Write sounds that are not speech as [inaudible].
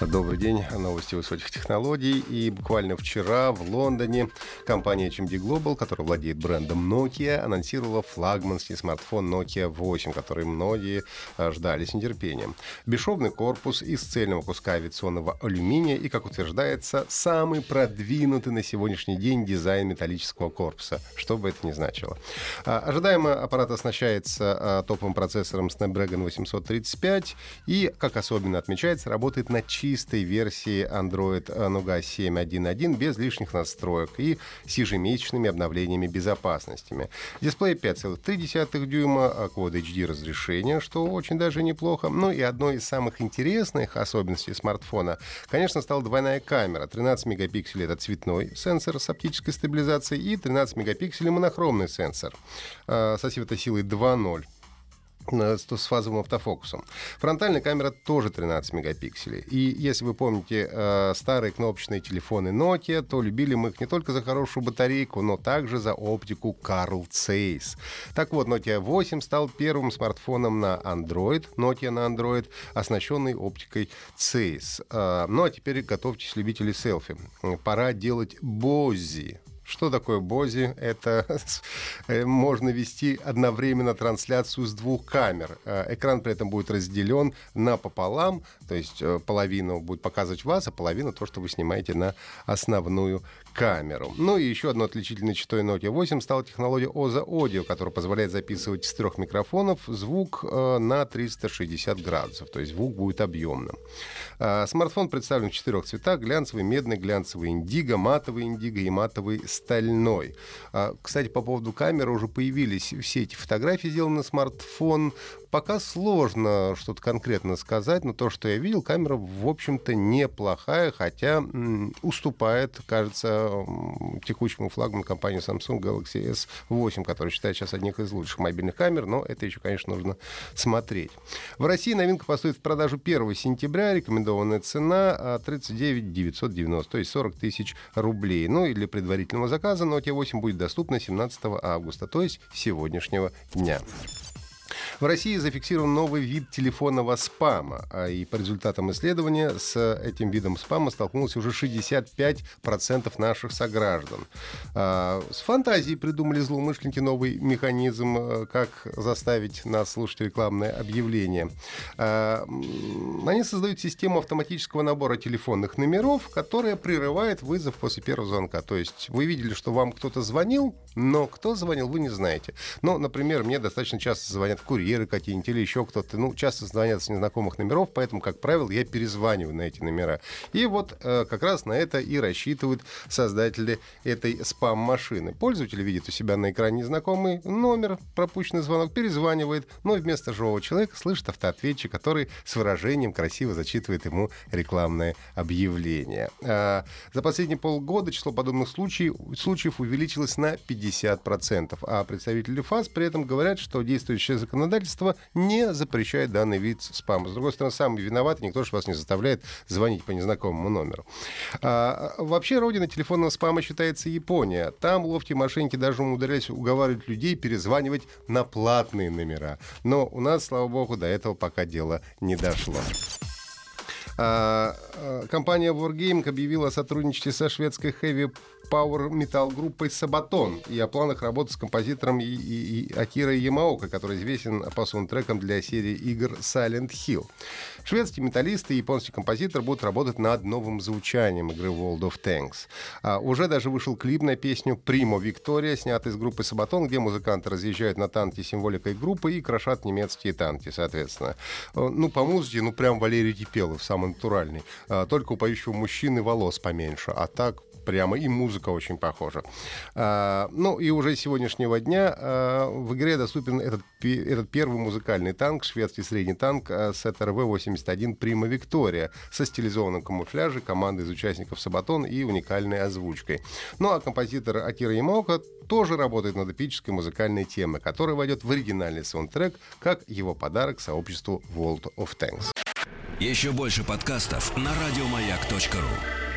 Добрый день. Новости высоких технологий. И буквально вчера в Лондоне компания HMD Global, которая владеет брендом Nokia, анонсировала флагманский смартфон Nokia 8, который многие а, ждали с нетерпением. Бесшовный корпус из цельного куска авиационного алюминия и, как утверждается, самый продвинутый на сегодняшний день дизайн металлического корпуса, что бы это ни значило. А, ожидаемо аппарат оснащается а, топовым процессором Snapdragon 835 и, как особенно отмечается, работает на чистой версии Android Nougat 7.1.1 без лишних настроек и с ежемесячными обновлениями безопасностями. Дисплей 5,3 дюйма, а Quad HD разрешение, что очень даже неплохо. Ну и одной из самых интересных особенностей смартфона, конечно, стала двойная камера. 13 мегапикселей — это цветной сенсор с оптической стабилизацией и 13 мегапикселей монохромный сенсор э, со светосилой 2.0 с фазовым автофокусом. Фронтальная камера тоже 13 мегапикселей. И если вы помните э, старые кнопочные телефоны Nokia, то любили мы их не только за хорошую батарейку, но также за оптику Carl Zeiss. Так вот, Nokia 8 стал первым смартфоном на Android, Nokia на Android, оснащенный оптикой Zeiss. Э, ну а теперь готовьтесь, любители селфи. Пора делать Бози. Что такое Бози? Это [laughs] э, можно вести одновременно трансляцию с двух камер. Э, экран при этом будет разделен напополам, то есть э, половину будет показывать вас, а половину то, что вы снимаете на основную камеру. Ну и еще одно отличительной чертой Nokia 8 стала технология OZA Audio, которая позволяет записывать с трех микрофонов звук на 360 градусов, то есть звук будет объемным. Смартфон представлен в четырех цветах: глянцевый, медный, глянцевый индиго, матовый индиго и матовый стальной. А, кстати, по поводу камеры уже появились все эти фотографии, сделаны на смартфон. Пока сложно что-то конкретно сказать, но то, что я видел, камера, в общем-то, неплохая, хотя м, уступает, кажется, текущему флагману компании Samsung Galaxy S8, который считает сейчас одних из лучших мобильных камер, но это еще, конечно, нужно смотреть. В России новинка поступит в продажу 1 сентября, рекомендованная цена 39 990, то есть 40 тысяч рублей. Ну и для предварительного заказа Nokia 8 будет доступна 17 августа, то есть сегодняшнего дня. В России зафиксирован новый вид телефонного спама, а и по результатам исследования с этим видом спама столкнулось уже 65% наших сограждан. А, с фантазией придумали злоумышленники новый механизм, э, как заставить нас слушать рекламное объявление. А, они создают систему автоматического набора телефонных номеров, которая прерывает вызов после первого звонка. То есть вы видели, что вам кто-то звонил, но кто звонил, вы не знаете. Ну, например, мне достаточно часто звонят курьеры какие-нибудь или еще кто-то. Ну, часто звонят с незнакомых номеров, поэтому, как правило, я перезваниваю на эти номера. И вот э, как раз на это и рассчитывают создатели этой спам-машины. Пользователь видит у себя на экране незнакомый номер, пропущенный звонок, перезванивает, но вместо живого человека слышит автоответчик, который с выражением красиво зачитывает ему рекламное объявление. А, за последние полгода число подобных случаев, случаев увеличилось на 50 50%. А представители ФАС при этом говорят, что действующее законодательство не запрещает данный вид спама. С другой стороны, самый виноват, никто же вас не заставляет звонить по незнакомому номеру. А, вообще, родина телефонного спама считается Япония. Там ловкие мошенники даже умудрялись уговаривать людей перезванивать на платные номера. Но у нас, слава богу, до этого пока дело не дошло. А, а, компания Wargaming объявила о сотрудничестве со шведской Heavy Power Metal группой Sabaton и о планах работы с композитором и, и, и Акира Ямаока, который известен по саундтрекам для серии игр Silent Hill. Шведские металлисты и японский композитор будут работать над новым звучанием игры World of Tanks. А, уже даже вышел клип на песню Primo Victoria, снятый из группы Sabaton, где музыканты разъезжают на танке символикой группы и крошат немецкие танки, соответственно. Ну, по музыке, ну, прям Валерий Кипелов, самый натуральный. А, только у поющего мужчины волос поменьше, а так прямо, и музыка очень похожа. А, ну и уже с сегодняшнего дня а, в игре доступен этот, этот первый музыкальный танк, шведский средний танк а, с ТРВ-81 Прима Виктория со стилизованным камуфляжем, командой из участников Сабатон и уникальной озвучкой. Ну а композитор Акира Ямаока тоже работает над эпической музыкальной темой, которая войдет в оригинальный саундтрек как его подарок сообществу World of Tanks. Еще больше подкастов на радиомаяк.ру